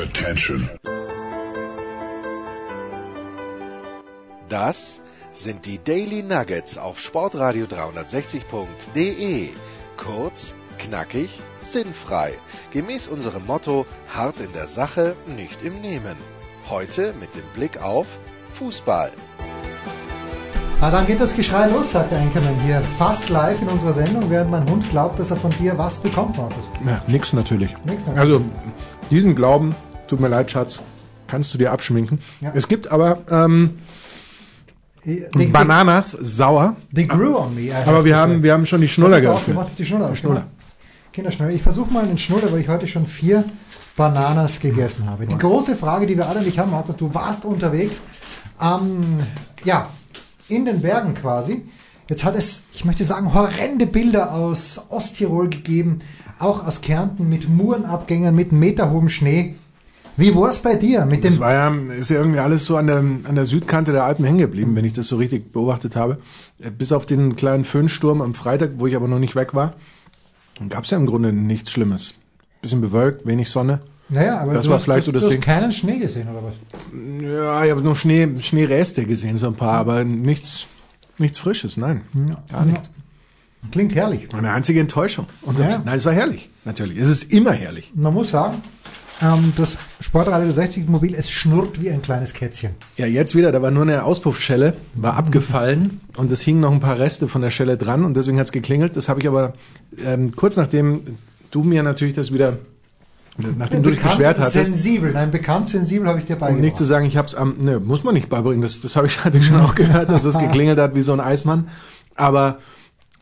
Attention. Das sind die Daily Nuggets auf Sportradio 360.de. Kurz, knackig, sinnfrei. Gemäß unserem Motto: hart in der Sache, nicht im Nehmen. Heute mit dem Blick auf Fußball. Ah, dann geht das Geschrei los, sagt der Enkermann hier. Fast live in unserer Sendung, während mein Hund glaubt, dass er von dir was bekommt, Markus. Ja, nix natürlich. Nix natürlich. Also, diesen Glauben, tut mir leid, Schatz, kannst du dir abschminken. Ja. Es gibt aber ähm, Die, die, Bananas sauer, die grew on me. I aber wir haben, say. wir haben schon die Schnuller du geöffnet. aufgemacht? Die Schnuller. Schnuller. Kinderschnuller. Ich versuche mal einen Schnuller, weil ich heute schon vier Bananas gegessen habe. Die große Frage, die wir alle nicht haben, Markus, du warst unterwegs, ähm, ja, in den Bergen quasi. Jetzt hat es, ich möchte sagen, horrende Bilder aus Osttirol gegeben, auch aus Kärnten mit Murenabgängern, mit meterhohem Schnee. Wie war es bei dir mit Das dem war ja, ist ja irgendwie alles so an der, an der Südkante der Alpen hängen geblieben, wenn ich das so richtig beobachtet habe. Äh, Bis auf den kleinen Föhnsturm am Freitag, wo ich aber noch nicht weg war, gab es ja im Grunde nichts Schlimmes. Bisschen bewölkt, wenig Sonne. Naja, aber Das du war hast, vielleicht du, so das du hast Ding. keinen Schnee gesehen, oder was? Ja, ich habe nur Schnee, Schneereste gesehen, so ein paar, aber nichts, nichts Frisches, nein. Gar nichts. Klingt herrlich. Eine einzige Enttäuschung. Und Ja. Nein, es war herrlich, natürlich. Es ist immer herrlich. Man muss sagen, ähm, das Sportradio 60 Mobil, es schnurrt wie ein kleines Kätzchen. Ja, jetzt wieder, da war nur eine Auspuffschelle, war abgefallen und es hingen noch ein paar Reste von der Schelle dran und deswegen hat's geklingelt. Das habe ich aber ähm, kurz nachdem du mir natürlich das wieder, nachdem du dich Bekannt beschwert hattest, Sensibel, nein, bekannt sensibel habe ich dir um beigebracht. nicht zu sagen, ich habe es am, ne, muss man nicht beibringen, das, das habe ich, hatte ich schon auch gehört, dass es geklingelt hat wie so ein Eismann. Aber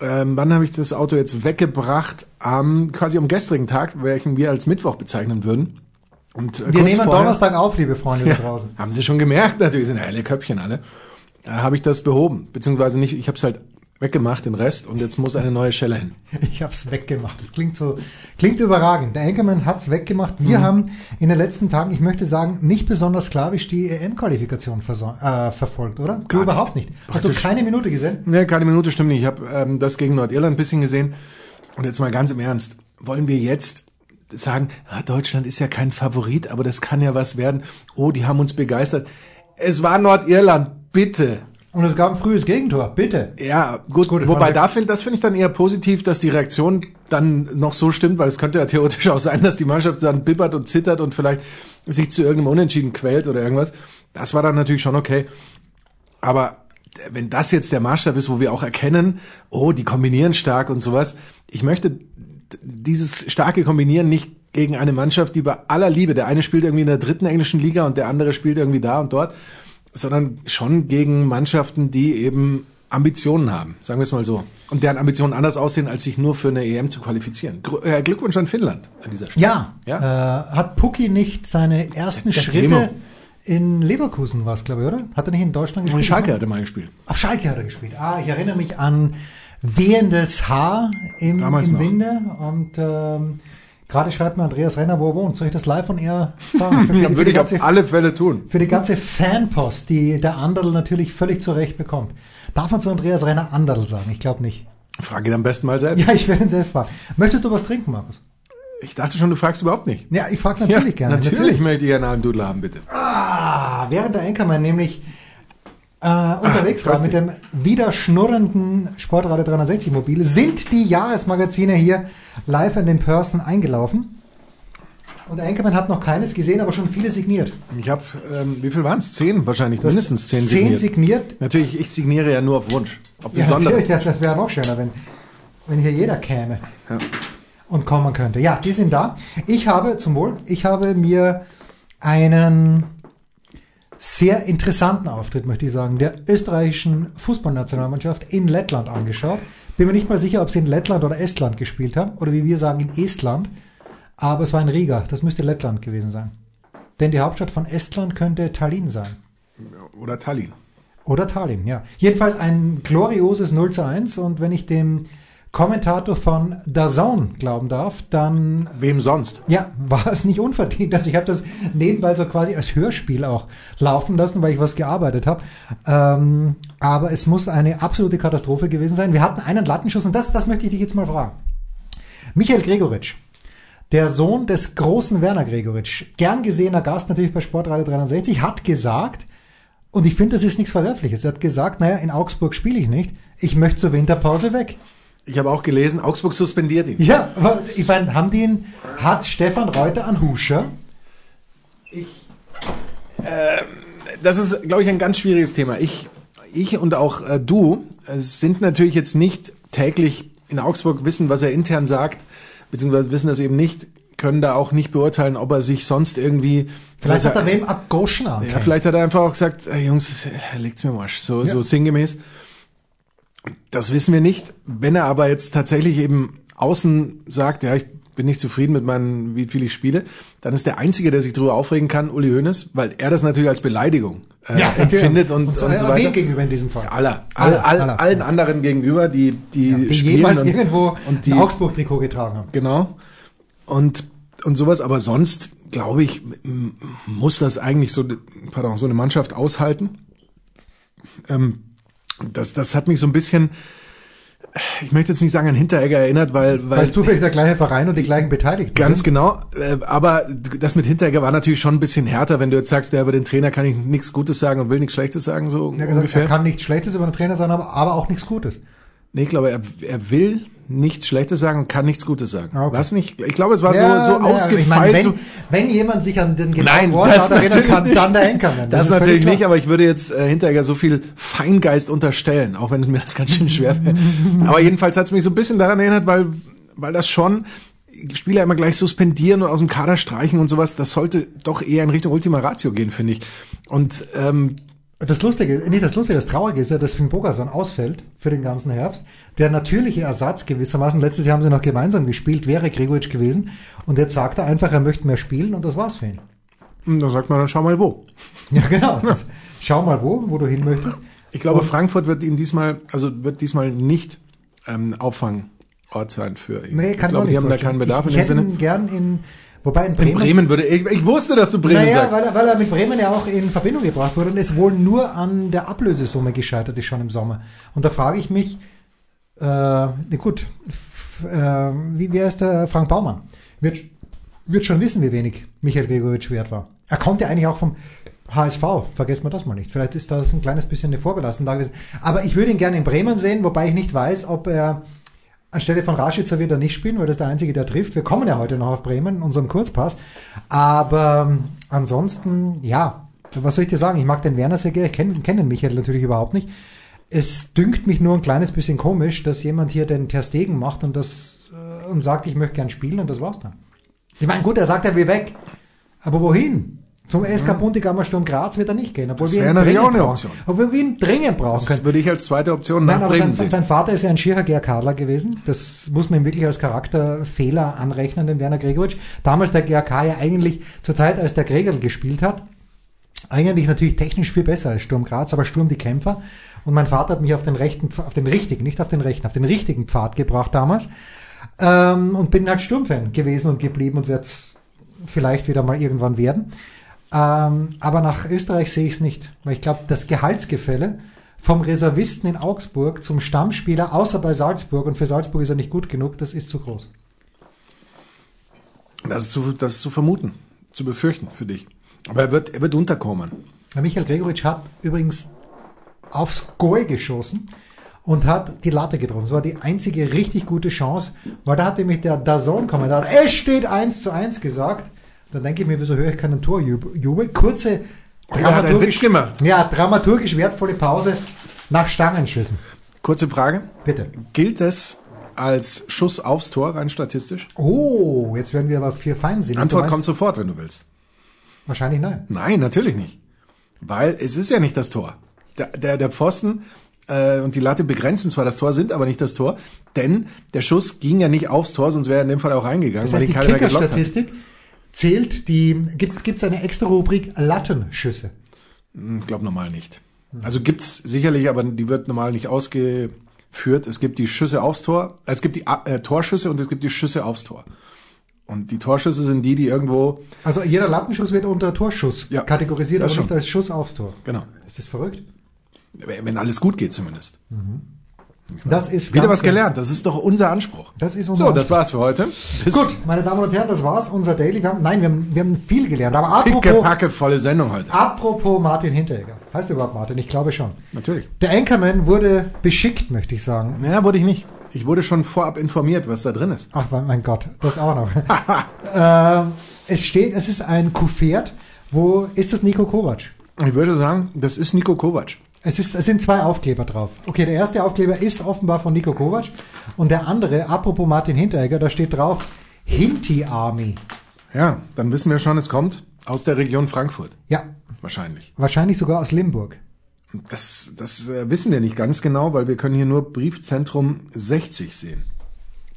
ähm, wann habe ich das Auto jetzt weggebracht? Am, quasi am gestrigen Tag, welchen wir als Mittwoch bezeichnen würden. Und, äh, Wir nehmen vorher- Donnerstag auf, liebe Freunde da draußen. Haben Sie schon gemerkt, natürlich sind helle Köpfchen alle. Da habe ich das behoben, beziehungsweise nicht, ich habe es halt weggemacht, den Rest, und jetzt muss eine neue Schelle hin. Ich habe es weggemacht. Das klingt so, klingt überragend. Der Enkermann hat's weggemacht. Mhm. Wir haben in den letzten Tagen, ich möchte sagen, nicht besonders sklavisch die EM-Qualifikation äh, verfolgt, oder? Gar überhaupt nicht. Hast du keine Minute gesehen? Ne, keine Minute stimmt nicht. Ich habe ähm, das gegen Nordirland ein bisschen gesehen. Und jetzt mal ganz im Ernst, wollen wir jetzt sagen, ah, Deutschland ist ja kein Favorit, aber das kann ja was werden. Oh, die haben uns begeistert. Es war Nordirland, bitte. Und es gab ein frühes Gegentor, bitte. Ja, gut, Gut, wobei da finde das finde ich dann eher positiv, dass die Reaktion dann noch so stimmt, weil es könnte ja theoretisch auch sein, dass die Mannschaft dann bibbert und zittert und vielleicht sich zu irgendeinem Unentschieden quält oder irgendwas. Das war dann natürlich schon okay. Aber wenn das jetzt der Maßstab ist, wo wir auch erkennen, oh, die kombinieren stark und sowas, ich möchte dieses starke Kombinieren nicht gegen eine Mannschaft, die bei aller Liebe, der eine spielt irgendwie in der dritten englischen Liga und der andere spielt irgendwie da und dort, sondern schon gegen Mannschaften, die eben Ambitionen haben, sagen wir es mal so. Und deren Ambitionen anders aussehen, als sich nur für eine EM zu qualifizieren. Äh, Glückwunsch an Finnland an dieser Stelle. Ja, Ja. Äh, hat Pucki nicht seine ersten Der Schritte Timo. in Leverkusen war es, glaube ich, oder? Hat er nicht in Deutschland Und gespielt? Schalke hatte mal gespielt. Auf Schalke hat er gespielt. Ah, ich erinnere mich an wehendes Haar im, Damals im noch. Winde und ähm, gerade schreibt mir Andreas Renner, wo er wohnt. Soll ich das live von er sagen? Für, für, würde ich auf ganze, alle Fälle tun. für die ganze Fanpost, die der Anderl natürlich völlig zurecht bekommt. Darf man zu Andreas Renner Anderl sagen? Ich glaube nicht. Frage ihn am besten mal selbst. Ja, ich werde ihn selbst fragen. Möchtest du was trinken, Markus? Ich dachte schon, du fragst überhaupt nicht. Ja, ich frage natürlich gerne. Natürlich, möchte ich gerne einen Dudel haben, bitte. Ah, während der Enkermann nämlich äh, unterwegs war Kosti. mit dem wieder schnurrenden Sportradio 360 Mobil, sind die Jahresmagazine hier live in den Person eingelaufen. Und der Enkermann hat noch keines gesehen, aber schon viele signiert. Ich habe, ähm, wie viel waren es? Zehn wahrscheinlich, Du hast mindestens zehn Zehn signiert. signiert. Natürlich, ich signiere ja nur auf Wunsch. Auf Ja, besondere. natürlich, ja, das wäre noch schöner, wenn, wenn hier jeder käme Ja. und kommen könnte. Ja, die sind da. Ich habe, zum Wohl, ich habe mir einen sehr interessanten Auftritt, möchte ich sagen, der österreichischen Fußballnationalmannschaft in Lettland angeschaut. Bin mir nicht mal sicher, ob sie in Lettland oder Estland gespielt haben oder wie wir sagen in Estland. Aber es war in Riga. Das müsste Lettland gewesen sein. Denn die Hauptstadt von Estland könnte Tallinn sein. Oder Tallinn. Oder Tallinn, ja. Jedenfalls ein glorioses 0 zu 1 und wenn ich dem Kommentator von DAZN glauben darf, dann Wem sonst? ja, war es nicht unverdient. Also ich habe das nebenbei so quasi als Hörspiel auch laufen lassen, weil ich was gearbeitet habe. Ähm, aber es muss eine absolute Katastrophe gewesen sein. Wir hatten einen Lattenschuss und das, das möchte ich dich jetzt mal fragen. Michael Gregoritsch, der Sohn des großen Werner Gregoritsch, gern gesehener Gast natürlich bei Sportradio 360, hat gesagt, und ich finde, das ist nichts Verwerfliches. Er hat gesagt, naja, in Augsburg spiele ich nicht. Ich möchte zur Winterpause weg. Ich habe auch gelesen, Augsburg suspendiert ihn. Ja, aber ich meine, haben die ihn, hat Stefan Reuter an Huscher? das ist, glaube ich, ein ganz schwieriges Thema. Ich, ich und auch äh, du äh, sind natürlich jetzt nicht täglich in Augsburg wissen, was er intern sagt, beziehungsweise wissen das eben nicht, können da auch nicht beurteilen, ob er sich sonst irgendwie Vielleicht hat er wem Agoschen an. ja, vielleicht hat er einfach auch gesagt, hey, Jungs, legt's mir mal Arsch, so, Ja. so sinngemäß. Das wissen wir nicht. Wenn er aber jetzt tatsächlich eben außen sagt, ja, ich bin nicht zufrieden mit meinen, wie viel ich spiele, dann ist der Einzige, der sich darüber aufregen kann, Uli Hoeneß, weil er das natürlich als Beleidigung äh, empfindet und, und, so, so äh, weiter. Gegenüber in diesem Fall? Aller, Aller, all, all, aller. allen anderen gegenüber, die, die, Die spielen jemals und, irgendwo und die, Augsburg-Trikot getragen haben. Genau. Und, und sowas, aber sonst, glaube ich, muss das eigentlich so, pardon, so eine Mannschaft aushalten. Ähm, das, das hat mich so ein bisschen, ich möchte jetzt nicht sagen an Hinteregger erinnert, weil, weil Weißt du, vielleicht der gleiche Verein und die gleichen Beteiligten ganz sind? genau, äh, aber das mit Hinteregger war natürlich schon ein bisschen härter, wenn du jetzt sagst, ja, über den Trainer kann ich nichts Gutes sagen und will nichts Schlechtes sagen, so Er hat gesagt, ungefähr. er kann nichts Schlechtes über den Trainer sagen, aber, aber auch nichts Gutes. Nee, ich glaube, er, er will nichts Schlechtes sagen und kann nichts Gutes sagen. Okay. Was nicht? Ich glaube, es war Ja, so, so ja, ausgefeilt. Ich meine, wenn, so, wenn jemand sich an den genauen Wortlaut das erinnern kann, nicht. dann der Enkermann. Das, ist natürlich nicht, aber ich würde jetzt äh, Hinteregger so viel Feingeist unterstellen, auch wenn mir das ganz schön schwer wäre. aber jedenfalls hat es mich so ein bisschen daran erinnert, weil, weil das schon Spieler immer gleich suspendieren und aus dem Kader streichen und sowas, das sollte doch eher in Richtung Ultima Ratio gehen, finde ich. Und ähm, Das Lustige, nicht das Lustige, das Traurige ist ja, dass Finn Bogason ausfällt für den ganzen Herbst. Der natürliche Ersatz gewissermaßen, letztes Jahr haben sie noch gemeinsam gespielt, wäre Gregoritsch gewesen. Und jetzt sagt er einfach, er möchte mehr spielen und das war's für ihn. da sagt man dann, schau mal wo. Ja, genau. Schau mal wo, wo du hin möchtest. Ich glaube, Frankfurt wird ihn diesmal, also wird diesmal nicht ähm, Auffangort sein für ihn. Nee, ich kann glaube, man die haben da vorstellen. keinen Bedarf ich, in ich dem hätte Sinne. ihn gern in, wobei in In Bremen. Bremen würde ich, ich wusste, dass du Bremen naja, sagst. weil, er- weil er mit Bremen ja auch in Verbindung gebracht wurde und es wohl nur an der Ablösesumme gescheitert ist schon im Sommer. Und da frage ich mich, äh, gut, äh, wie, wer ist der Frank Baumann? Wird, wird schon wissen, wie wenig Michael Gregoritsch wert war. Er kommt ja eigentlich auch vom HSV, vergessen wir das mal nicht. Vielleicht ist das ein kleines bisschen eine Vorbelastung gewesen. Aber ich würde ihn gerne in Bremen sehen, wobei ich nicht weiß, ob er anstelle von Raschitzer wird er nicht spielen, weil das der Einzige, der trifft. Wir kommen ja heute noch auf Bremen in unserem Kurzpass. Aber ähm, ansonsten, ja, was soll ich dir sagen? Ich mag den Werner sehr gerne. Ich kenne kenn den Michael natürlich überhaupt nicht. Es dünkt mich nur ein kleines bisschen komisch, dass jemand hier den Ter Stegen macht und das äh, und sagt, ich möchte gern spielen und das war's dann. Ich meine, gut, er sagt, er will weg. Aber wohin? Zum SK Buntigammer Sturm Graz wird er nicht gehen, obwohl Das wir ihn wäre natürlich dringend eine brauchen. Option. Obwohl wir ihn dringend brauchen können. Das würde ich als zweite Option Nein, nach aber Bremen sein, sein Vater ist ja ein schierer GRKler gewesen. Das muss man ihm wirklich als Charakterfehler anrechnen, dem Werner Gregoritsch. Damals der GRK ja eigentlich zur Zeit, als der Gregel gespielt hat, eigentlich natürlich technisch viel besser als Sturm Graz, aber Sturm die Kämpfer. Und mein Vater hat mich auf den rechten, auf den richtigen, nicht auf den rechten, auf den richtigen Pfad gebracht damals. Ähm, und bin halt Sturmfan gewesen und geblieben und werde es vielleicht wieder mal irgendwann werden. Ähm, aber nach Österreich sehe ich es nicht, weil ich glaube, das Gehaltsgefälle vom Reservisten in Augsburg zum Stammspieler, außer bei Salzburg, und für Salzburg ist er nicht gut genug, das ist zu groß. Das ist, zu, das ist zu vermuten, zu befürchten für dich. Aber er wird, er wird unterkommen. Michael Gregoritsch hat übrigens aufs Goal geschossen und hat die Latte getroffen. Das war die einzige richtig gute Chance, weil da hat nämlich der Dazon-Kommentar, es steht 1 zu 1 gesagt. Dann denke ich mir, wieso höre ich keinen Torjubel? Kurze, gemacht. ja, dramaturgisch wertvolle Pause nach Stangenschüssen. Kurze Frage. Bitte. Gilt es als Schuss aufs Tor rein statistisch? Oh, jetzt werden wir aber vier feinsinnig. Antwort meinst- kommt sofort, wenn du willst. Wahrscheinlich nein. Nein, natürlich nicht. Weil es ist ja nicht das Tor. Der, der, der Pfosten äh, und die Latte begrenzen zwar das Tor, sind aber nicht das Tor, denn der Schuss ging ja nicht aufs Tor, sonst wäre er in dem Fall auch reingegangen, Das weil heißt, ihn die. Kickerstatistik zählt die, gibt es eine extra Rubrik Lattenschüsse. Ich glaube normal nicht. Also gibt's sicherlich, aber die wird normal nicht ausgeführt. Es gibt die Schüsse aufs Tor, es gibt die äh, Torschüsse und es gibt die Schüsse aufs Tor. Und die Torschüsse sind die, die irgendwo, Also jeder Lattenschuss wird unter Torschuss Ja, kategorisiert, aber nicht als Schuss aufs Tor. genau, Ist das verrückt? wenn alles gut geht zumindest. Das ist Wieder was gelernt. Das ist doch unser Anspruch. Das ist unser So, das Anspruch. war's für heute. Bis Gut, meine Damen und Herren, das war's, unser Daily. Wir haben, nein, wir haben, wir haben viel gelernt. Aber apropos, Pickepacke volle Sendung heute. apropos Martin Hinteregger. Heißt du überhaupt Martin? Ich glaube schon. Natürlich. Der Anchorman wurde beschickt, möchte ich sagen. Ja, wurde ich nicht. Ich wurde schon vorab informiert, was da drin ist. Ach mein Gott, das auch noch. ähm, es steht, es ist ein Kuvert. Wo ist das Nico Kovac? Ich würde sagen, das ist Nico Kovac. Es, ist, es sind zwei Aufkleber drauf. Okay, der erste Aufkleber ist offenbar von Nico Kovac und der andere, apropos Martin Hinteregger, da steht drauf Hinti Army. Ja, dann wissen wir schon, es kommt aus der Region Frankfurt. Ja, Wahrscheinlich. wahrscheinlich sogar aus Limburg. Das, das äh, wissen wir nicht ganz genau, weil wir können hier nur Briefzentrum 60 sehen.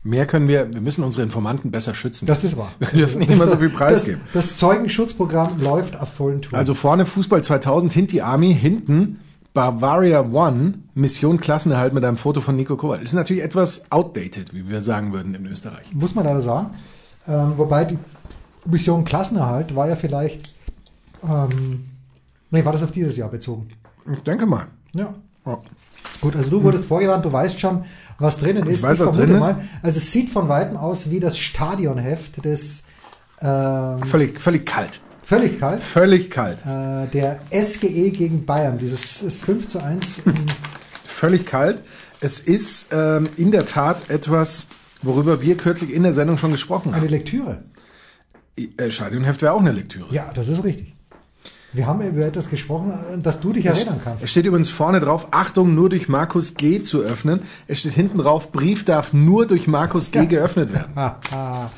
Mehr können wir, wir müssen unsere Informanten besser schützen. Das ist wahr. Wir dürfen nicht immer so viel preisgeben. Das, das Zeugenschutzprogramm läuft auf vollen Touren. Also vorne Fußball 2000, Hinti Army, hinten Bavaria One, Mission Klassenerhalt mit einem Foto von Nico Kovac. Ist natürlich etwas outdated, wie wir sagen würden in Österreich. muss man leider sagen. Ähm, wobei die Mission Klassenerhalt war ja vielleicht, ähm, nee, war das auf dieses Jahr bezogen? Ich denke mal. Ja. Ja. Gut, also du wurdest vorgewarnt, du weißt schon, was drinnen ist. weiß, was vermute drin ist. also es sieht von Weitem aus wie das Stadionheft des ähm, Völlig, völlig kalt. Völlig kalt. Völlig kalt. Äh, der SGE gegen Bayern, dieses ist 5 zu 1. ähm, Völlig kalt. Es ist ähm, in der Tat etwas, worüber wir kürzlich in der Sendung schon gesprochen eine haben. Lektüre. Äh, Stadionheft wäre auch eine Lektüre. Ja, das ist richtig. Wir haben über etwas gesprochen, an das du dich erinnern kannst. Es steht übrigens vorne drauf, Achtung, nur durch Markus G. zu öffnen. Es steht hinten drauf, Brief darf nur durch Markus G. Ja. geöffnet werden.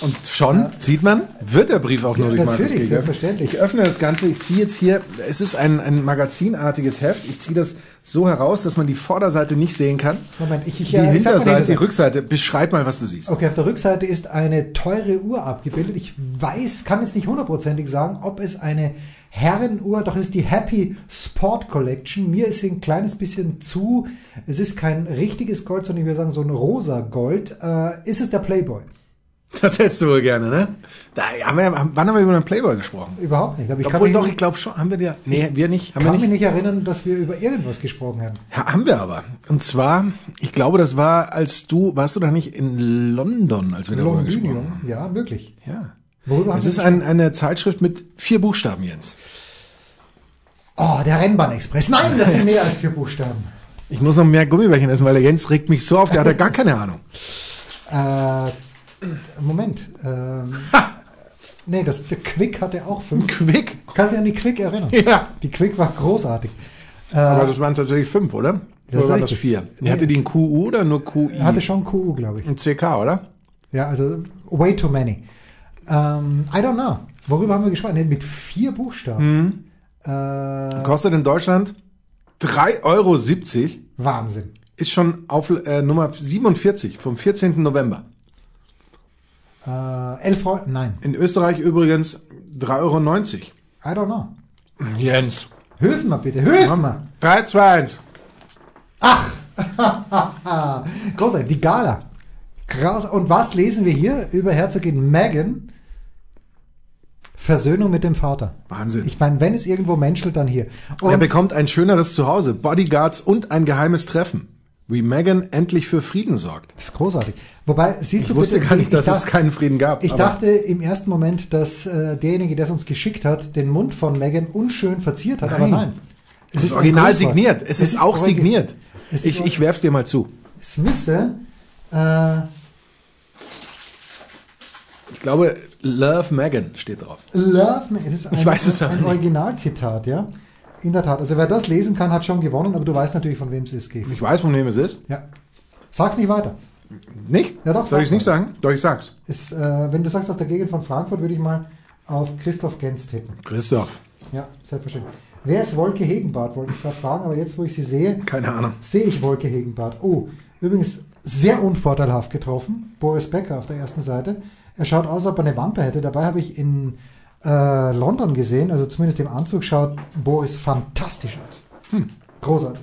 Und schon, sieht man, wird der Brief auch nur Ja, durch Markus G. geöffnet. selbstverständlich. Ich öffne das Ganze, ich ziehe jetzt hier, es ist ein, ein magazinartiges Heft, ich ziehe das so heraus, dass man die Vorderseite nicht sehen kann. Moment, ich, ich, Die Hinterseite, die. Rückseite, beschreib mal, was du siehst. Okay, auf der Rückseite ist eine teure Uhr abgebildet. Ich weiß, kann jetzt nicht hundertprozentig sagen, ob es eine Herrenuhr, doch ist die Happy Sport Collection. Mir ist sie ein kleines bisschen zu, es ist kein richtiges Gold, sondern ich würde sagen so ein rosa Gold. Äh, ist es der Playboy? Das hättest du wohl gerne, ne? Da haben wir, wann haben wir über den Playboy gesprochen? Überhaupt nicht. Aber ich Obwohl kann, doch, ich glaube schon, haben wir ja, nee, wir nicht, haben kann wir mich nicht. nicht erinnern, dass wir über irgendwas gesprochen haben. Ja, haben wir aber. Und zwar, ich glaube, das war, als du, warst du da nicht in London, als wir darüber gesprochen Longinium, haben? ja, wirklich. Ja. Worüber Es ist ein, eine Zeitschrift mit vier Buchstaben, Jens. Oh, der Rennbahn-Express. Nein, das sind mehr als vier Buchstaben. Ich muss noch mehr Gummibärchen essen, weil der Jens regt mich so auf, der hat ja gar keine Ahnung. Äh, Moment. Ähm, nee, das, der Quick hatte auch fünf. Quick. Kannst du dich an die Quick erinnern? Ja. Die Quick war großartig. Aber das waren tatsächlich fünf, oder? Das oder waren das vier? Die hatte die ein QU oder nur QI? Hatte schon QU, glaube ich. ein CK, oder? Ja, also way too many. Ähm, I don't know. Worüber haben wir gesprochen? Nee, mit vier Buchstaben. Äh, Kostet in Deutschland 3,70 Euro. Wahnsinn. Ist schon auf äh, Nummer 47 vom 14. November. Äh, elf Euro, nein. In Österreich übrigens 3,90 Euro. I don't know. Jens. Hilfen mal bitte, hilfen mal. 3, 2, 1. Großartig, die Gala. Krass. Und was lesen wir hier über Herzogin Meghan? Versöhnung mit dem Vater. Wahnsinn. Ich meine, wenn es irgendwo menschelt, dann hier. er Und bekommt ein schöneres Zuhause, Bodyguards und ein geheimes Treffen. Wie Meghan endlich für Frieden sorgt. das ist großartig. Wobei, siehst Ich du wusste bitte, gar nicht, ich, dass ich es keinen Frieden gab. Ich dachte im ersten Moment, dass äh, derjenige, der es uns geschickt hat, den Mund von Meghan unschön verziert hat, aber Nein. nein. es ist original signiert. Es, ist, auch origi- signiert. Es ist Ich, ich werf's dir mal zu. Es müsste äh, glaube, Love Meghan steht drauf. Love Me. Es ist ein, Ich weiß es ein nicht. Originalzitat, ja. In der Tat. Also wer das lesen kann, hat schon gewonnen, aber du weißt natürlich, von wem es ist. Ich weiß, von wem es ist. Ja. Sag's nicht weiter. Nicht? Ja, doch, Soll ich sag nicht sagen? Doch, ich sag's. Es, äh, wenn du sagst aus der Gegend von Frankfurt, würde ich mal auf Christoph Gens tippen. Christoph. Ja, selbstverständlich. Wer ist Wolke Hegenbart, wollte ich gerade fragen, aber jetzt, wo ich sie sehe, Keine Ahnung. sehe ich Wolke Hegenbart. Oh, übrigens sehr unvorteilhaft getroffen. Boris Becker auf der ersten Seite. Er schaut aus, als ob er eine Wampe hätte. Dabei habe ich in äh, London gesehen, also zumindest im Anzug schaut Boris fantastisch aus. Großartig.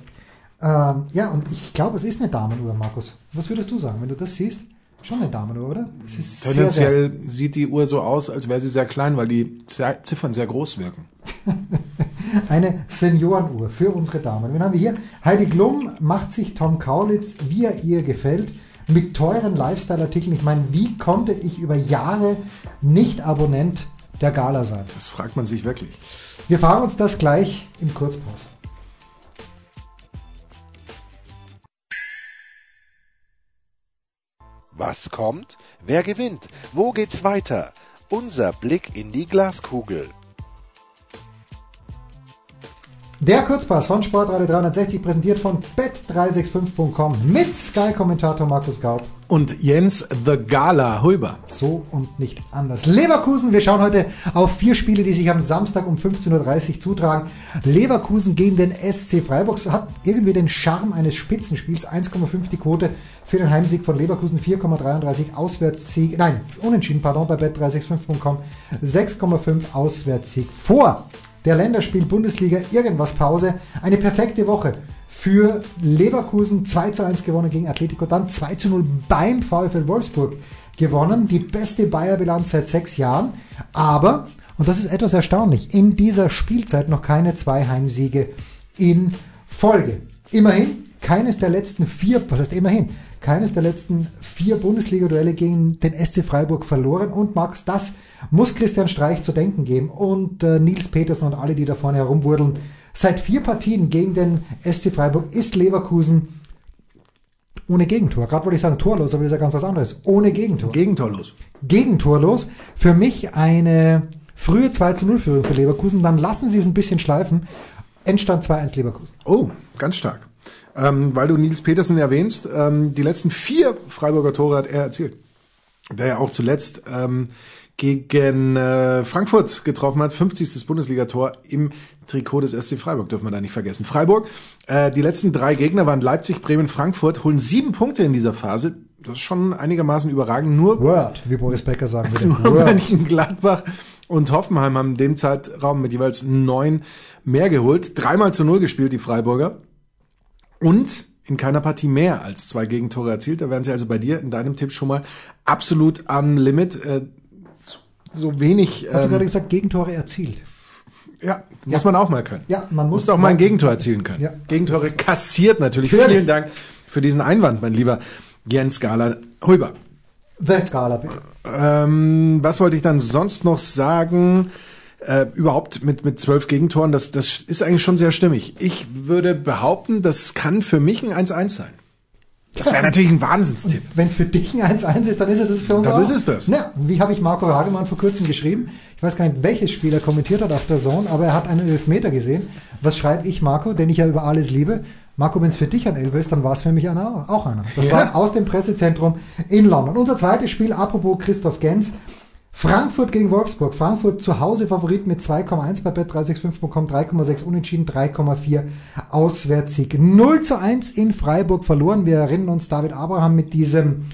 Ähm, ja, und ich glaube, es ist eine Damenuhr, Markus. Was würdest du sagen, wenn du das siehst? Schon eine Damenuhr, oder? Ist sehr, sehr, Tendenziell sieht die Uhr so aus, als wäre sie sehr klein, weil die Ziffern sehr groß wirken. Eine Seniorenuhr für unsere Damen. Wen haben wir hier? Heidi Glum macht sich Tom Kaulitz, wie er ihr gefällt, mit teuren Lifestyle-Artikeln. Ich meine, wie konnte ich über Jahre nicht Abonnent der Gala sein? Das fragt man sich wirklich. Wir fragen uns das gleich im Kurzpause. Was kommt? Wer gewinnt? Wo geht's weiter? Unser Blick in die Glaskugel. Der Kurzpass von Sportradio 360 präsentiert von bet365.com mit Sky-Kommentator Markus Gaub. Und Jens The Gala Huber. So und nicht anders. Leverkusen, wir schauen heute auf vier Spiele, die sich am Samstag um 15.30 Uhr zutragen. Leverkusen gegen den SC Freiburg hat irgendwie den Charme eines Spitzenspiels. 1,5 die Quote für den Heimsieg von Leverkusen, 4,33 Auswärtssieg, nein, unentschieden, pardon, bei bet365.com. 6,5 Auswärtssieg vor der Länderspiel-Bundesliga irgendwas Pause. Eine perfekte Woche für Leverkusen 2 zu 1 gewonnen gegen Atletico, dann 2 zu 0 beim VfL Wolfsburg gewonnen. Die beste Bayer-Bilanz seit sechs Jahren. Aber, und das ist etwas erstaunlich, in dieser Spielzeit noch keine zwei Heimsiege in Folge. Immerhin keines der letzten vier, was heißt immerhin, keines der letzten vier Bundesliga-Duelle gegen den SC Freiburg verloren. Und Max, das muss Christian Streich zu denken geben und äh, Nils Petersen und alle, die da vorne herumwurdeln. Seit vier Partien gegen den SC Freiburg ist Leverkusen ohne Gegentor. Gerade wollte ich sagen torlos, aber das ist ja ganz was anderes. Ohne Gegentor. Gegentorlos. Gegentorlos. Für mich eine frühe 2 zu 0 Führung für Leverkusen. Dann lassen sie es ein bisschen schleifen. Endstand 2-1 Leverkusen. Oh, ganz stark. Ähm, weil du Nils Petersen erwähnst, ähm, die letzten vier Freiburger Tore hat er erzielt. Der ja auch zuletzt ähm, gegen äh, Frankfurt getroffen hat. 50. Bundesligator im Trikot des SC Freiburg, dürfen wir da nicht vergessen. Freiburg, äh, die letzten drei Gegner waren Leipzig, Bremen, Frankfurt, holen sieben Punkte in dieser Phase. Das ist schon einigermaßen überragend. Nur Word, wie Boris Becker sagen würde. nur Mönchengladbach und Hoffenheim haben in dem Zeitraum mit jeweils neun mehr geholt. Dreimal zu null gespielt, die Freiburger. Und in keiner Partie mehr als zwei Gegentore erzielt. Da wären sie also bei dir in deinem Tipp schon mal absolut am Limit. Äh, so wenig. Hast du ähm, gerade gesagt, Gegentore erzielt? ja, muss man auch mal können. Ja, man muss muss auch mal ein Gegentor erzielen können. Ja. Gegentore kassiert natürlich. Natürlich. Vielen Dank für diesen Einwand, mein lieber Jens Gala Huber. The Gala, bitte. Ähm, was wollte ich dann sonst noch sagen? Äh, überhaupt mit, mit zwölf Gegentoren, das, das ist eigentlich schon sehr stimmig. Ich würde behaupten, das kann für mich ein 1-1 sein. Das wäre natürlich ein Wahnsinnstipp. Wenn es für dich ein 1-1 ist, dann ist es das für uns Dann auch. ist es das. Ja, wie habe ich Marco Hagemann vor kurzem geschrieben? Ich weiß gar nicht, welches Spiel er kommentiert hat auf der Zone, aber er hat einen Elfmeter gesehen. Was schreibe ich, Marco, den ich ja über alles liebe? Marco, wenn es für dich ein Elfer ist, dann war es für mich einer, auch einer. Das Ja. war aus dem Pressezentrum in London. Unser zweites Spiel, apropos Christoph Gens. Frankfurt gegen Wolfsburg. Frankfurt zu Hause Favorit mit 2,1 bei bet365.com, 3,6 unentschieden, 3,4 Auswärtssieg. 0 zu 1 in Freiburg verloren. Wir erinnern uns David Abraham mit diesem,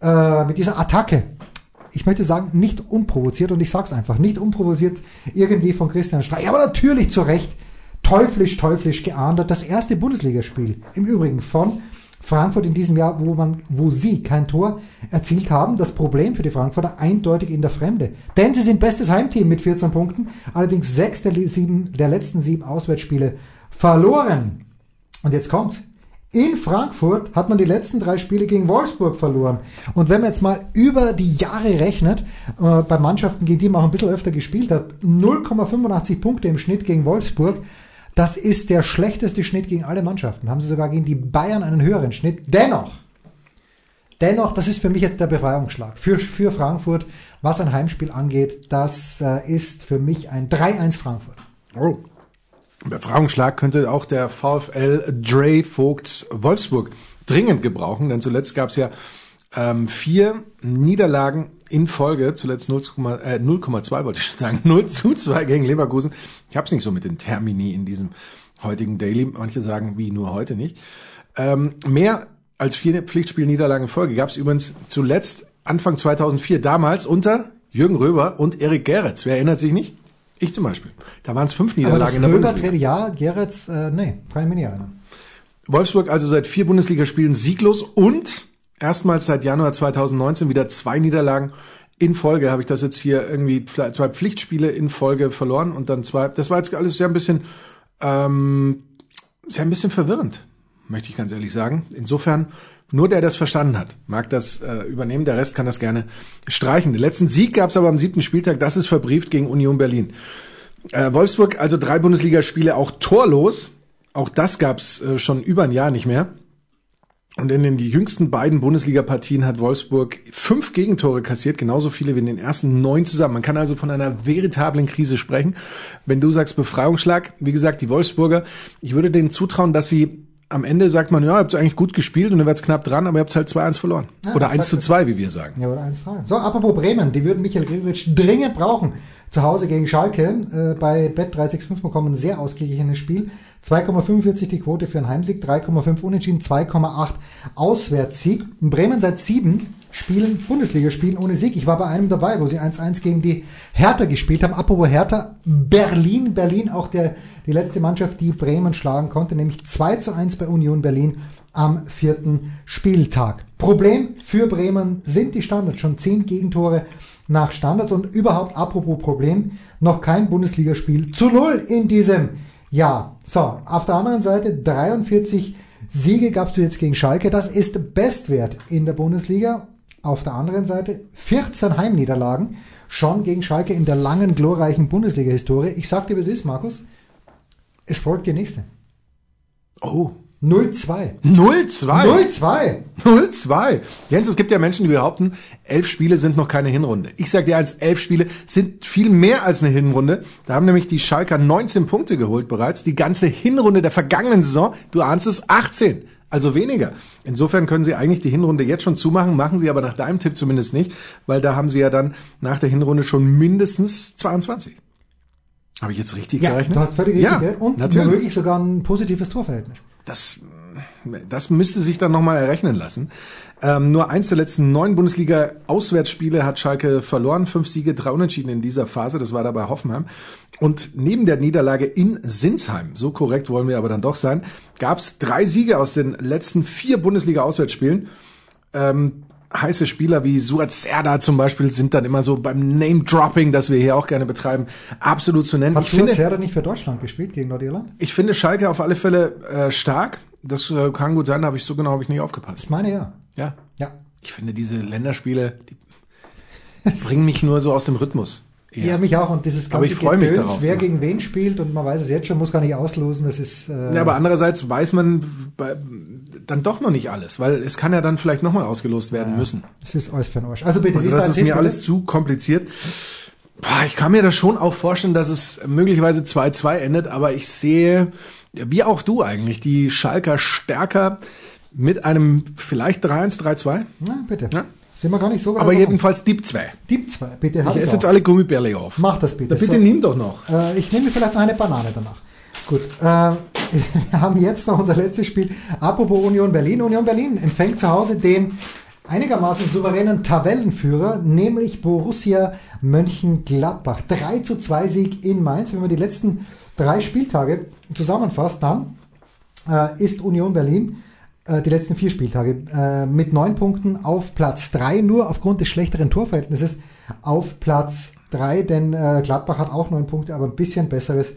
äh, mit dieser Attacke. Ich möchte sagen, nicht unprovoziert und ich sag's einfach, nicht unprovoziert irgendwie von Christian Streich, aber natürlich zu Recht teuflisch, teuflisch geahndet. Das erste Bundesligaspiel im Übrigen von Frankfurt in diesem Jahr, wo man, wo sie kein Tor erzielt haben. Das Problem für die Frankfurter eindeutig in der Fremde. Denn sie sind bestes Heimteam mit 14 Punkten, allerdings sechs der, sieben, der letzten sieben Auswärtsspiele verloren. Und jetzt kommt's. In Frankfurt hat man die letzten drei Spiele gegen Wolfsburg verloren. Und wenn man jetzt mal über die Jahre rechnet, äh, bei Mannschaften, gegen die man auch ein bisschen öfter gespielt hat, 0,85 Punkte im Schnitt gegen Wolfsburg, das ist der schlechteste Schnitt gegen alle Mannschaften. Haben sie sogar gegen die Bayern einen höheren Schnitt. Dennoch, dennoch, das ist für mich jetzt der Befreiungsschlag. Für, für Frankfurt, was ein Heimspiel angeht, das äh, ist für mich ein 3-1 Frankfurt. Oh. Befragungsschlag könnte auch der VfL Dre Vogts Wolfsburg dringend gebrauchen, denn zuletzt gab es ja ähm, vier Niederlagen in Folge, zuletzt 0,2 äh, 0,2 wollte ich schon sagen, 0 zu 2 gegen Leverkusen. Ich habe es nicht so mit den Termini in diesem heutigen Daily. Manche sagen, wie nur heute nicht. Ähm, mehr als vier Pflichtspielniederlagen in Folge gab es übrigens zuletzt Anfang 2004, damals unter Jürgen Röber und Erik Gerets. Wer erinnert sich nicht? Ich zum Beispiel. Da waren es fünf Niederlagen in der Röber Bundesliga. ja, Geretz, äh, nee, kann ich mir nicht erinnern. Wolfsburg also seit vier Bundesligaspielen sieglos und erstmals seit Januar 2019 wieder zwei Niederlagen in Folge habe ich das jetzt hier irgendwie zwei Pflichtspiele in Folge verloren und dann zwei. Das war jetzt alles sehr ein bisschen, ähm, sehr ein bisschen verwirrend, möchte ich ganz ehrlich sagen. Insofern nur der das verstanden hat, mag das äh, übernehmen. Der Rest kann das gerne streichen. Den letzten Sieg gab es aber am siebten Spieltag. Das ist verbrieft gegen Union Berlin. Äh, Wolfsburg also drei Bundesligaspiele auch torlos. Auch das gab es äh, schon über ein Jahr nicht mehr. Und in den jüngsten beiden Bundesliga-Partien hat Wolfsburg fünf Gegentore kassiert, genauso viele wie in den ersten neun zusammen. Man kann also von einer veritablen Krise sprechen. Wenn du sagst Befreiungsschlag, wie gesagt, die Wolfsburger, ich würde denen zutrauen, dass sie am Ende sagt man, ja, ihr habt eigentlich gut gespielt und dann wird's knapp dran, aber ihr habt halt 2-1 verloren. Ja, oder 1 zu 2, wie wir sagen. Ja, oder 1-3. So, apropos Bremen, die würden Michael Gregoritsch dringend brauchen. Zu Hause gegen Schalke, äh, bei Bet 365 bekommen ein sehr ausgeglichenes Spiel. 2,45 die Quote für einen Heimsieg, 3,5 Unentschieden, 2,8 Auswärtssieg. In Bremen seit sieben Spielen, Bundesligaspielen ohne Sieg. Ich war bei einem dabei, wo sie 1-1 gegen die Hertha gespielt haben. Apropos Hertha, Berlin, Berlin auch der, die letzte Mannschaft, die Bremen schlagen konnte, nämlich 2 zu 1 bei Union Berlin am vierten Spieltag. Problem für Bremen sind die Standards. Schon zehn Gegentore nach Standards und überhaupt apropos Problem, noch kein Bundesligaspiel zu null in diesem ja, so, auf der anderen Seite 43 Siege gabst du jetzt gegen Schalke. Das ist Bestwert in der Bundesliga. Auf der anderen Seite 14 Heimniederlagen schon gegen Schalke in der langen, glorreichen Bundesliga-Historie. Ich sag dir, es ist, Markus. Es folgt die nächste. Oh. 0-2. 0-2? 0-2. 0-2. Jens, es gibt ja Menschen, die behaupten, elf Spiele sind noch keine Hinrunde. Ich sage dir eins, elf Spiele sind viel mehr als eine Hinrunde. Da haben nämlich die Schalker 19 Punkte geholt bereits. Die ganze Hinrunde der vergangenen Saison, du ahnst es, 18. Also weniger. Insofern können sie eigentlich die Hinrunde jetzt schon zumachen, machen sie aber nach deinem Tipp zumindest nicht, weil da haben sie ja dann nach der Hinrunde schon mindestens 22. Habe ich jetzt richtig ja, gerechnet? Du hast völlig richtig ja, und natürlich. womöglich sogar ein positives Torverhältnis. Das, das müsste sich dann nochmal errechnen lassen. Ähm, nur eins der letzten neun Bundesliga-Auswärtsspiele hat Schalke verloren. Fünf Siege, drei Unentschieden in dieser Phase. Das war dabei Hoffenheim. Und neben der Niederlage in Sinsheim, so korrekt wollen wir aber dann doch sein, gab es drei Siege aus den letzten vier Bundesliga-Auswärtsspielen. Ähm, heiße Spieler wie Suat Serda zum Beispiel sind dann immer so beim Name-Dropping, das wir hier auch gerne betreiben, absolut zu nennen. Hat Suat Serda nicht für Deutschland gespielt gegen Nordirland? Ich finde Schalke auf alle Fälle äh, stark. Das äh, kann gut sein, da habe ich so genau habe ich nicht aufgepasst. Ich meine ja. Ja. Ja. Ich finde diese Länderspiele, die bringen mich nur so aus dem Rhythmus. Ja, ja mich auch. Und dieses ganze aber ich freue mich darauf. wer ja. gegen wen spielt und man weiß es jetzt schon, muss gar nicht auslosen. Das ist. Äh ja, aber andererseits weiß man bei, dann doch noch nicht alles, weil es kann ja dann vielleicht nochmal ausgelost werden ja, müssen. Das ist alles für den Arsch. Also bitte. Also das ist mir bitte? alles zu kompliziert. Ich kann mir das schon auch vorstellen, dass es möglicherweise 2-2 endet, aber ich sehe, wie auch du eigentlich, die Schalker stärker mit einem vielleicht 3-1, 3-2. Na, bitte. Ja? Sind wir gar nicht so Aber jedenfalls Deep 2. Deep 2, bitte. Ich esse jetzt alle Gummibärle auf. Mach das bitte. Da bitte so. nimm doch noch. Äh, ich nehme vielleicht noch eine Banane danach. Gut. Äh, wir haben jetzt noch unser letztes Spiel. Apropos Union Berlin. Union Berlin empfängt zu Hause den einigermaßen souveränen Tabellenführer, nämlich Borussia Mönchengladbach. 3 zu 2 Sieg in Mainz. Wenn man die letzten drei Spieltage zusammenfasst, dann äh, ist Union Berlin äh, die letzten vier Spieltage äh, mit neun Punkten auf Platz drei, nur aufgrund des schlechteren Torverhältnisses auf Platz drei, denn äh, Gladbach hat auch neun Punkte, aber ein bisschen besseres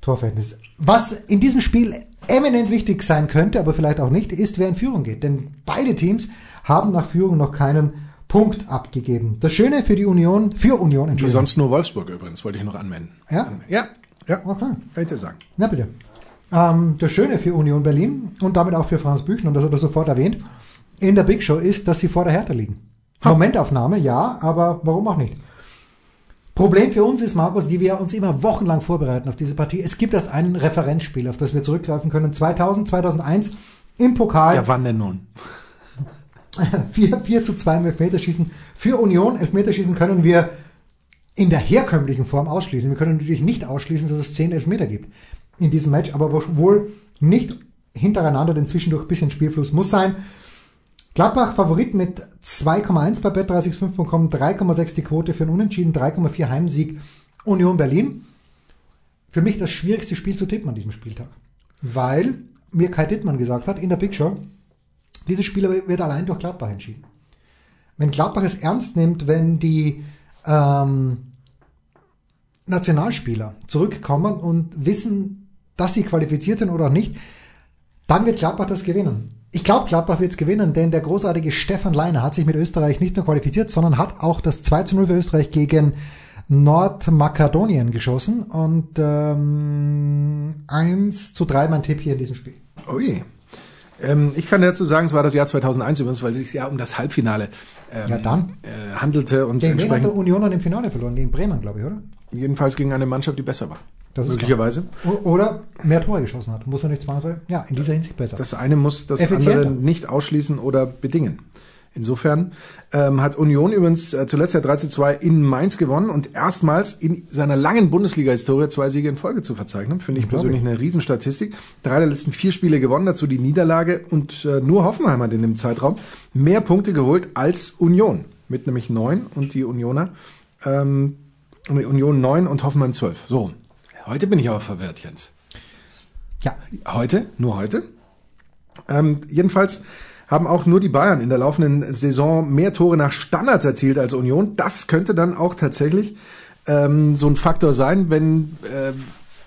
Torverhältnis. Was in diesem Spiel eminent wichtig sein könnte, aber vielleicht auch nicht, ist, wer in Führung geht. Denn beide Teams haben nach Führung noch keinen Punkt abgegeben. Das Schöne für die Union, für Union, Wie sonst nur Wolfsburg übrigens, wollte ich noch anmelden. Ja? Ja, ja. Okay. Kann ich dir sagen. Na bitte. Ähm, das Schöne für Union Berlin und damit auch für Franz Büchner, und das hat er sofort erwähnt, in der Big Show ist, dass sie vor der Hertha liegen. Ha. Momentaufnahme, ja, aber warum auch nicht? Problem für uns ist, Markus, die wir uns immer wochenlang vorbereiten auf diese Partie. Es gibt erst ein Referenzspiel, auf das wir zurückgreifen können. 2000, 2001 im Pokal. Ja, wann denn nun? 4, 4 zu 2 im Elfmeterschießen. Für Union Elfmeterschießen können wir in der herkömmlichen Form ausschließen. Wir können natürlich nicht ausschließen, dass es 10 Elfmeter gibt in diesem Match, aber wohl nicht hintereinander, denn zwischendurch ein bisschen Spielfluss muss sein. Gladbach Favorit mit 2,1 bei bet365.com, 3,6 die Quote für einen Unentschieden, 3,4 Heimsieg Union Berlin. Für mich das schwierigste Spiel zu tippen an diesem Spieltag. Weil mir Kai Dittmann gesagt hat in der Big Show, dieses Spiel wird allein durch Gladbach entschieden. wenn Gladbach es ernst nimmt, wenn die ähm, Nationalspieler zurückkommen und wissen, dass sie qualifiziert sind oder nicht, dann wird Gladbach das gewinnen. Ich glaube, Gladbach wird es gewinnen, denn der großartige Stefan Leiner hat sich mit Österreich nicht nur qualifiziert, sondern hat auch das 2 zu 0 für Österreich gegen Nordmakedonien geschossen und ähm, 1 zu 3 mein Tipp hier in diesem Spiel. Ui. Ähm, ich kann dazu sagen, es war das Jahr 2001 übrigens, weil es sich ja um das Halbfinale ähm, Ja, dann. Äh, handelte und Gegen wen hat entsprechend der Union dann im Finale verloren? Gegen Bremen, glaube ich, oder? jedenfalls gegen eine Mannschaft, die besser war. Möglicherweise. Oder mehr Tore geschossen hat. Muss er nicht zwangsweise. Ja, in dieser Hinsicht besser. Das eine muss das andere nicht ausschließen oder bedingen. Insofern ähm, hat Union übrigens äh, zuletzt ja 3 zu 2 in Mainz gewonnen und erstmals in seiner langen Bundesliga-Historie zwei Siege in Folge zu verzeichnen. Finde ich persönlich eine Riesenstatistik. Drei der letzten vier Spiele gewonnen, dazu die Niederlage und äh, nur Hoffenheim hat in dem Zeitraum mehr Punkte geholt als Union. Mit nämlich neun und die Unioner, ähm, Union neun und Hoffenheim zwölf. So, heute bin ich aber verwirrt, Jens. ja, Heute, nur heute. Ähm, jedenfalls haben auch nur die Bayern in der laufenden Saison mehr Tore nach Standards erzielt als Union. Das könnte dann auch tatsächlich ähm, so ein Faktor sein, wenn äh,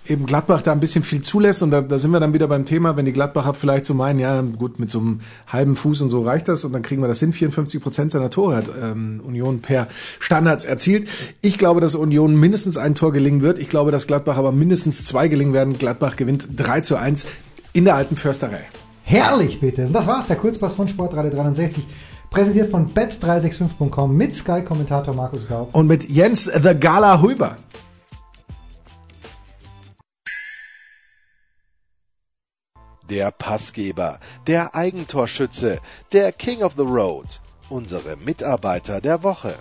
eben Gladbach da ein bisschen viel zulässt. Und da, da sind wir dann wieder beim Thema, wenn die Gladbacher vielleicht so meinen, ja gut, mit so einem halben Fuß und so reicht das und dann kriegen wir das hin. 54 Prozent seiner Tore hat ähm, Union per Standards erzielt. Ich glaube, dass Union mindestens ein Tor gelingen wird. Ich glaube, dass Gladbach aber mindestens zwei gelingen werden. Gladbach gewinnt 3 zu 1 in der alten Försterei. herrlich bitte. Und das war's, der Kurzpass von Sportradio 360. Präsentiert von bet365.com mit Sky-Kommentator Markus Gaub. Und mit Jens The Gala Huber. Der Passgeber, der Eigentorschütze, der King of the Road, unsere Mitarbeiter der Woche.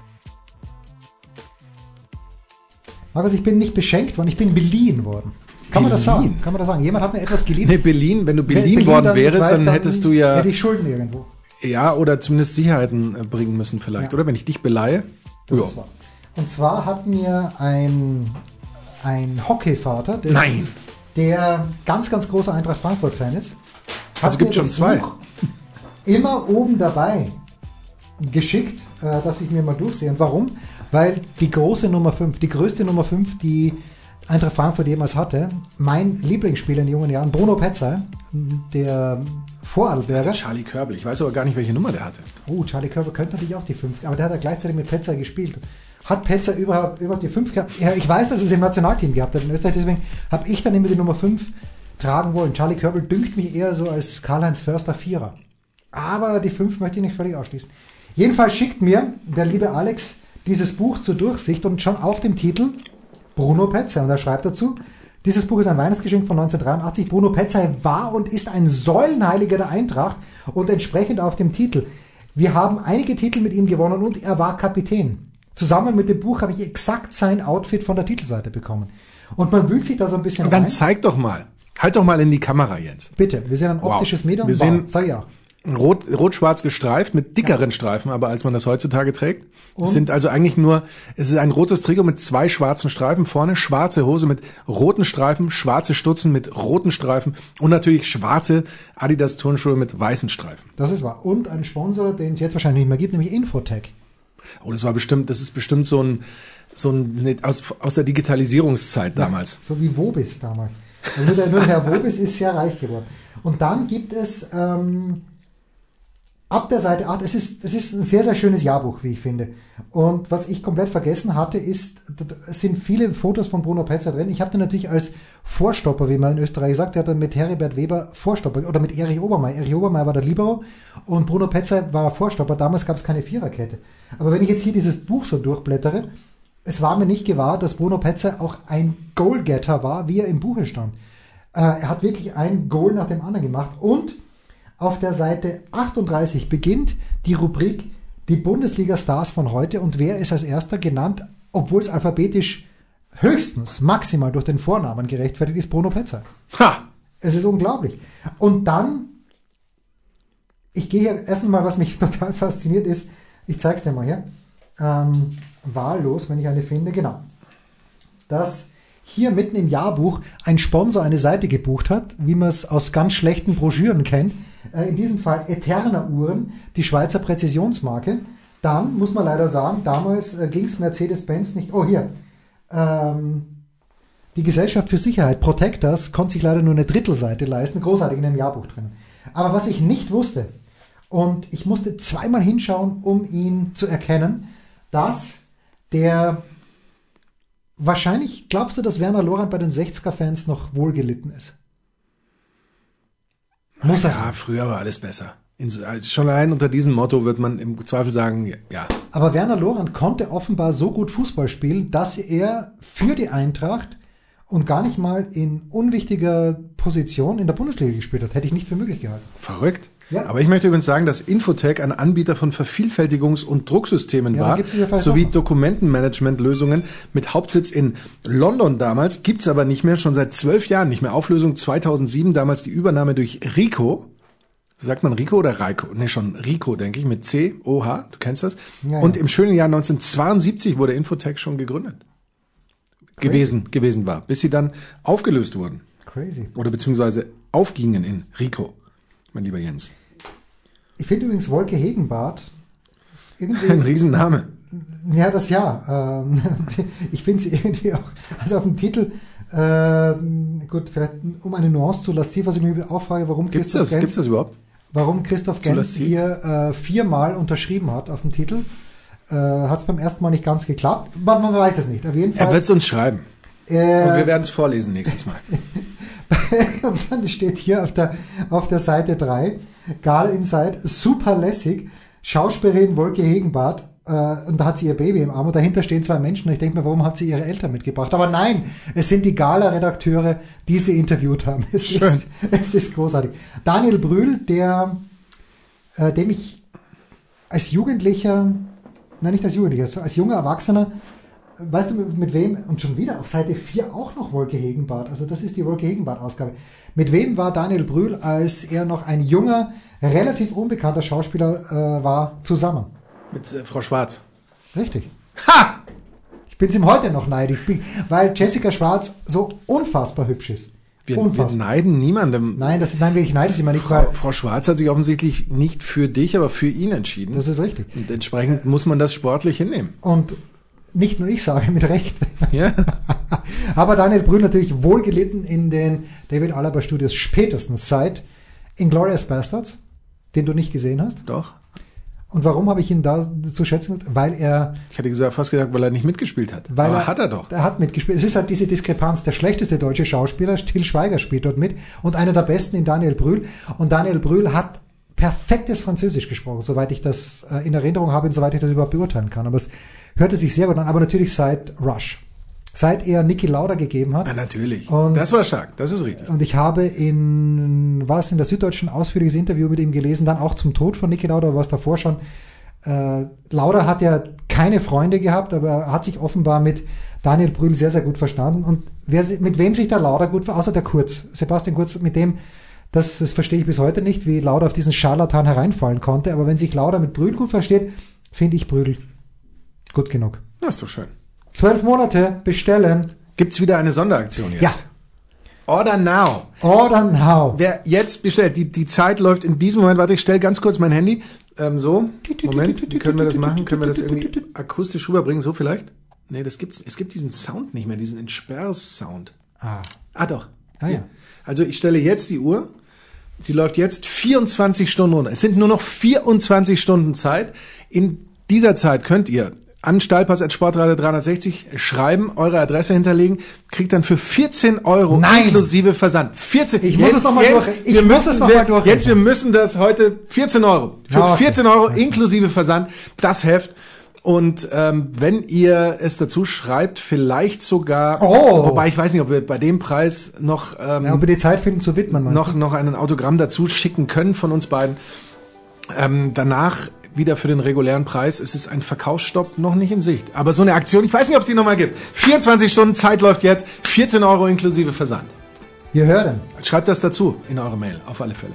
Markus, ich bin nicht beschenkt worden, ich bin beliehen worden. Kann man das sagen? Beliehen? Kann man das sagen? Jemand hat mir etwas geliehen. Nee, Berlin, wenn du Berlin worden dann- wärst, weiß, dann hättest du ja, Hätte ich Schulden irgendwo. ja, oder zumindest Sicherheiten äh, bringen müssen vielleicht. Ja. Oder wenn ich dich beleihe. Das Ja. ist wahr. Und zwar hat mir ein, ein Hockeyvater, des, Nein. Der ganz, ganz großer Eintracht Frankfurt-Fan ist, Also gibt's mir schon zwei. Buch immer oben dabei geschickt, äh, dass ich mir mal durchsehe. Und warum? Weil die große Nummer 5, die größte Nummer 5, die Eintracht Frankfurt jemals hatte, mein Lieblingsspieler in jungen Jahren, Bruno Petzai, der Vorarlberger. Charlie Körbel. Ich weiß aber gar nicht, welche Nummer der hatte. Oh, Charlie Körper könnte natürlich auch die 5, aber der hat ja gleichzeitig mit Petzer gespielt. Hat Petzer überhaupt, überhaupt die 5 gehabt? Ja, ich weiß, dass es im Nationalteam gehabt hat in Österreich, deswegen habe ich dann immer die Nummer 5 tragen wollen. Charlie Körbel dünkt mich eher so als Karl-Heinz Förster Vierer. Aber die 5 möchte ich nicht völlig ausschließen. Jedenfalls schickt mir der liebe Alex dieses Buch zur Durchsicht und schon auf dem Titel Bruno Petzai. Und er schreibt dazu, dieses Buch ist ein Weihnachtsgeschenk von 1983. Bruno Petzai war und ist ein Säulenheiliger der Eintracht und entsprechend auf dem Titel. Wir haben einige Titel mit ihm gewonnen und er war Kapitän. Zusammen mit dem Buch habe ich exakt sein Outfit von der Titelseite bekommen. Und man wühlt sich da so ein bisschen Und dann rein. zeig doch mal. Halt doch mal in die Kamera, Jens. Bitte, wir sehen ein Wow. optisches Medium. Wir sehen- sag ich auch. Rot, rot-schwarz gestreift mit dickeren Streifen, aber als man das heutzutage trägt. Und? Es sind also eigentlich nur, es ist ein rotes Trikot mit zwei schwarzen Streifen vorne, schwarze Hose mit roten Streifen, schwarze Stutzen mit roten Streifen und natürlich schwarze Adidas Turnschuhe mit weißen Streifen. Das ist wahr. Und ein Sponsor, den es jetzt wahrscheinlich nicht mehr gibt, nämlich Infotech. Oh, das war bestimmt, das ist bestimmt so ein, so ein, aus, aus der Digitalisierungszeit damals. So wie Wobis damals. Nur, der, nur der Herr Wobis ist sehr reich geworden. Und dann gibt es ähm, ab der Seite 8, es ist, es ist ein sehr, sehr schönes Jahrbuch, wie ich finde. Und was ich komplett vergessen hatte, ist, es sind viele Fotos von Bruno Petzer drin. Ich habe den natürlich als Vorstopper, wie man in Österreich sagt, der hat dann mit Heribert Weber Vorstopper oder mit Erich Obermeier. Erich Obermeier war der Libero und Bruno Petzer war Vorstopper. Damals gab es keine Viererkette. Aber wenn ich jetzt hier dieses Buch so durchblättere, es war mir nicht gewahr, dass Bruno Petzer auch ein Goalgetter war, wie er im Buche stand. Äh, er hat wirklich ein Goal nach dem anderen gemacht. Und auf der Seite 38 beginnt die Rubrik Die Bundesliga-Stars von heute. Und wer ist als erster genannt, obwohl es alphabetisch höchstens maximal durch den Vornamen gerechtfertigt ist, Bruno Petzer. Ha! Es ist unglaublich. Und dann, ich gehe hier, erstens mal, was mich total fasziniert ist, ich zeige es dir mal hier, ähm, wahllos, wenn ich eine finde, genau, dass hier mitten im Jahrbuch ein Sponsor eine Seite gebucht hat, wie man es aus ganz schlechten Broschüren kennt. Äh, in diesem Fall Eterna Uhren, die Schweizer Präzisionsmarke. dann muss man leider sagen, damals äh, ging es Mercedes-Benz nicht. Oh, hier. Ähm, die Gesellschaft für Sicherheit, Protectors, konnte sich leider nur eine Drittelseite leisten, großartig in einem Jahrbuch drin. Aber was ich nicht wusste, und ich musste zweimal hinschauen, um ihn zu erkennen, dass der wahrscheinlich, glaubst du, dass Werner Lorand bei den 60er-Fans noch wohlgelitten ist? Muss ja, früher war alles besser. In, schon allein unter diesem Motto wird man im Zweifel sagen, ja. Aber Werner Lorand konnte offenbar so gut Fußball spielen, dass er für die Eintracht und gar nicht mal in unwichtiger Position in der Bundesliga gespielt hat. Hätte ich nicht für möglich gehalten. Verrückt. Ja. Aber ich möchte übrigens sagen, dass Infotech ein Anbieter von Vervielfältigungs- und Drucksystemen ja, war, ja sowie Dokumentenmanagementlösungen mit Hauptsitz in London damals, gibt's aber nicht mehr, schon seit zwölf Jahren nicht mehr. Auflösung 2007, damals die Übernahme durch Rico. Sagt man Rico oder Reiko? Ne, schon Rico, denke ich, mit C, O, H, du kennst das. Und im schönen Jahr 1972 wurde Infotech schon gegründet. Crazy. Gewesen, gewesen war, bis sie dann aufgelöst wurden. Crazy. Oder beziehungsweise aufgingen in Rico, mein lieber Jens. Ich finde übrigens Wolke Hegenbart irgendwie. Ein Riesenname. Ja, das ja. Ähm, ich finde sie irgendwie auch, also auf dem Titel, äh, gut, vielleicht um eine Nuance zu lastiv, was ich mir auch frage, warum Gibt's Christoph das? Gens, Gibt's das überhaupt? Warum Christoph Gens hier äh, viermal unterschrieben hat auf dem Titel. Äh, hat es beim ersten Mal nicht ganz geklappt. Man, man weiß es nicht. Auf jeden Fall. Er wird es uns schreiben. Äh, Und wir werden es vorlesen nächstes Mal. und dann steht hier auf der, auf der Seite 3, Gal Inside, super lässig, Schauspielerin Wolke Hegenbart, äh, und da hat sie ihr Baby im Arm und dahinter stehen zwei Menschen und ich denke mir, warum hat sie ihre Eltern mitgebracht? Aber nein, es sind die Gala-Redakteure, die sie interviewt haben. Es, ist, es ist großartig. Daniel Brühl, der, äh, dem ich als Jugendlicher, nein, nicht als Jugendlicher, als junger Erwachsener weißt du, mit wem, und schon wieder auf Seite 4 auch noch Wolke Hegenbart, also das ist die Wolke Hegenbart-Ausgabe. Mit wem war Daniel Brühl, als er noch ein junger, relativ unbekannter Schauspieler äh, war, zusammen? Mit äh, Frau Schwarz. Richtig. Ha! Ich bin ihm heute noch neidisch, weil Jessica Schwarz so unfassbar hübsch ist. Wir, wir, neiden niemandem. Nein, das, nein, ich neide sie mal nicht. Frau, Frau Schwarz hat sich offensichtlich nicht für dich, aber für ihn entschieden. Das ist richtig. Und entsprechend muss man das sportlich hinnehmen. Und nicht nur ich sage mit Recht. Ja. Aber Daniel Brühl natürlich wohlgelitten in den David Alaba Studios spätestens seit Inglourious Bastards, den du nicht gesehen hast. Doch. Und warum habe ich ihn da zu schätzen? Weil er. Ich hatte gesagt, fast gesagt, weil er nicht mitgespielt hat. Weil Aber er, hat er doch. Er hat mitgespielt. Es ist halt diese Diskrepanz. Der schlechteste deutsche Schauspieler, Till Schweiger, spielt dort mit. Und einer der besten in Daniel Brühl. Und Daniel Brühl hat perfektes Französisch gesprochen, soweit ich das äh, in Erinnerung habe und soweit ich das überhaupt beurteilen kann. Aber es hörte sich sehr gut an, aber natürlich seit Rush. Seit er Niki Lauda gegeben hat. Ja, natürlich. Und, das war stark, das ist richtig. Und ich habe in, war es in der Süddeutschen ausführliches Interview mit ihm gelesen, dann auch zum Tod von Niki Lauda, was davor schon. Äh, Lauda hat ja keine Freunde gehabt, aber er hat sich offenbar mit Daniel Brühl sehr, sehr gut verstanden. Und wer, mit wem sich der Lauda gut außer der Kurz, Sebastian Kurz, mit dem, das, das verstehe ich bis heute nicht, wie Lauda auf diesen Scharlatan hereinfallen konnte. Aber wenn sich Lauda mit Brühl gut versteht, finde ich Brühl Gut genug. Das ist doch schön. Zwölf Monate bestellen. Gibt's wieder eine Sonderaktion jetzt? Ja. Order now. Order now. Wer jetzt bestellt, die, die Zeit läuft in diesem Moment. Warte, ich stelle ganz kurz mein Handy. Ähm, so. Moment, wie können wir das machen? Können wir das irgendwie akustisch rüberbringen? So vielleicht? Nee, das gibt's. Es gibt diesen Sound nicht mehr, diesen Entsperrsound. Ah. Ah, doch. Ah, ja. Also ich stelle jetzt die Uhr. Sie läuft jetzt 24 Stunden runter. Es sind nur noch 24 Stunden Zeit. In dieser Zeit könnt ihr an Stahlpass.sportradio 360 schreiben, eure Adresse hinterlegen, kriegt dann für 14 Euro Nein. inklusive Versand. 14, ich muss es nochmal durch. Ich wir muss es nochmal durch. Jetzt, wir müssen das heute 14 Euro. Für ja, okay. 14 Euro inklusive Versand, das Heft. Und ähm, wenn ihr es dazu schreibt, vielleicht sogar, oh. wobei ich weiß nicht, ob wir bei dem Preis noch, ähm, ja, ob wir die Zeit finden zu widmen, noch, noch einen Autogramm dazu schicken können von uns beiden. Ähm, danach wieder für den regulären Preis. Es ist ein Verkaufsstopp noch nicht in Sicht. Aber so eine Aktion, ich weiß nicht, ob es die nochmal gibt. 24 Stunden Zeit läuft jetzt, 14 Euro inklusive Versand. Wir hören. Schreibt das dazu in eure Mail, auf alle Fälle.